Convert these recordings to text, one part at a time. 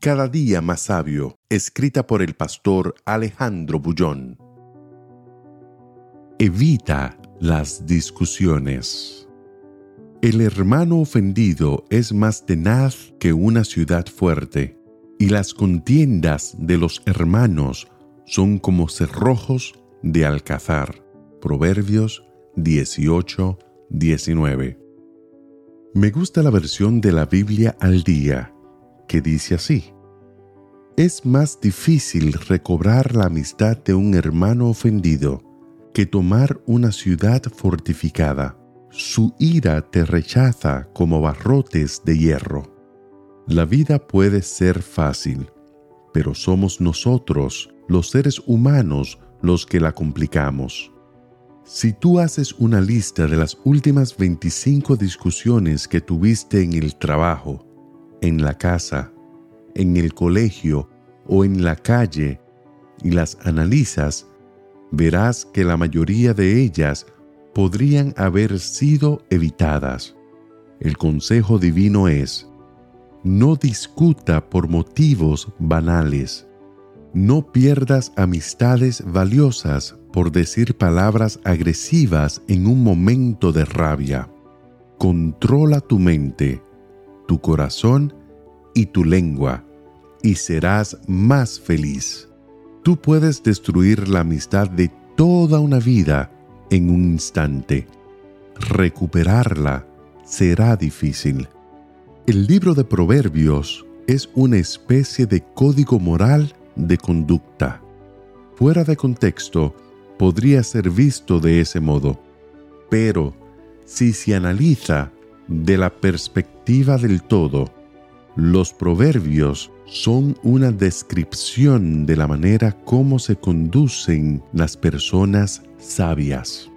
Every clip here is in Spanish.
Cada día más sabio, escrita por el pastor Alejandro Bullón. Evita las discusiones. El hermano ofendido es más tenaz que una ciudad fuerte, y las contiendas de los hermanos son como cerrojos de alcazar. Proverbios 18, 19. Me gusta la versión de la Biblia al día que dice así. Es más difícil recobrar la amistad de un hermano ofendido que tomar una ciudad fortificada. Su ira te rechaza como barrotes de hierro. La vida puede ser fácil, pero somos nosotros, los seres humanos, los que la complicamos. Si tú haces una lista de las últimas 25 discusiones que tuviste en el trabajo, en la casa, en el colegio o en la calle y las analizas, verás que la mayoría de ellas podrían haber sido evitadas. El consejo divino es, no discuta por motivos banales. No pierdas amistades valiosas por decir palabras agresivas en un momento de rabia. Controla tu mente tu corazón y tu lengua, y serás más feliz. Tú puedes destruir la amistad de toda una vida en un instante. Recuperarla será difícil. El libro de Proverbios es una especie de código moral de conducta. Fuera de contexto, podría ser visto de ese modo, pero si se analiza de la perspectiva del todo, los proverbios son una descripción de la manera como se conducen las personas sabias.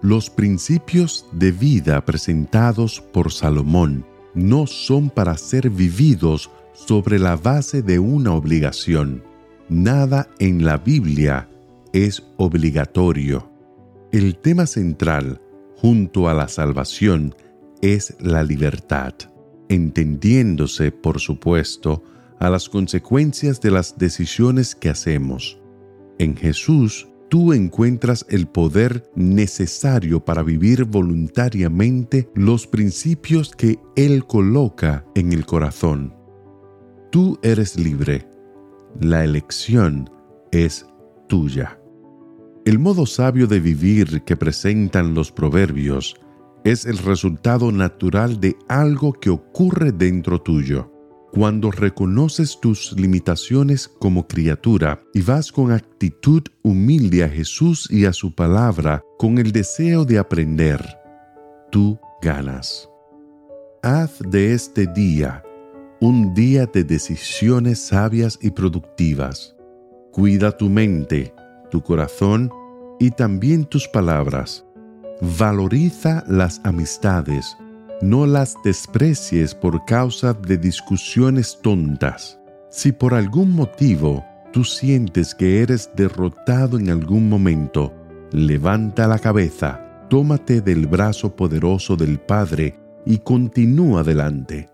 Los principios de vida presentados por Salomón no son para ser vividos sobre la base de una obligación. Nada en la Biblia es obligatorio. El tema central, junto a la salvación, es la libertad, entendiéndose, por supuesto, a las consecuencias de las decisiones que hacemos. En Jesús, tú encuentras el poder necesario para vivir voluntariamente los principios que Él coloca en el corazón. Tú eres libre. La elección es tuya. El modo sabio de vivir que presentan los proverbios es el resultado natural de algo que ocurre dentro tuyo. Cuando reconoces tus limitaciones como criatura y vas con actitud humilde a Jesús y a su palabra con el deseo de aprender, tú ganas. Haz de este día un día de decisiones sabias y productivas. Cuida tu mente, tu corazón y también tus palabras Valoriza las amistades, no las desprecies por causa de discusiones tontas. Si por algún motivo tú sientes que eres derrotado en algún momento, levanta la cabeza, tómate del brazo poderoso del Padre y continúa adelante.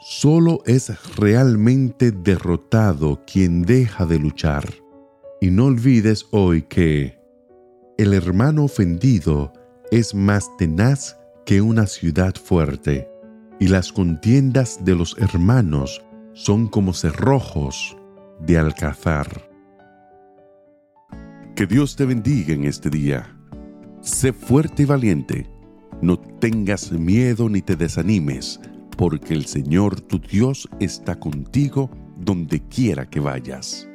Solo es realmente derrotado quien deja de luchar. Y no olvides hoy que el hermano ofendido es más tenaz que una ciudad fuerte, y las contiendas de los hermanos son como cerrojos de alcazar. Que Dios te bendiga en este día. Sé fuerte y valiente. No tengas miedo ni te desanimes, porque el Señor tu Dios está contigo donde quiera que vayas.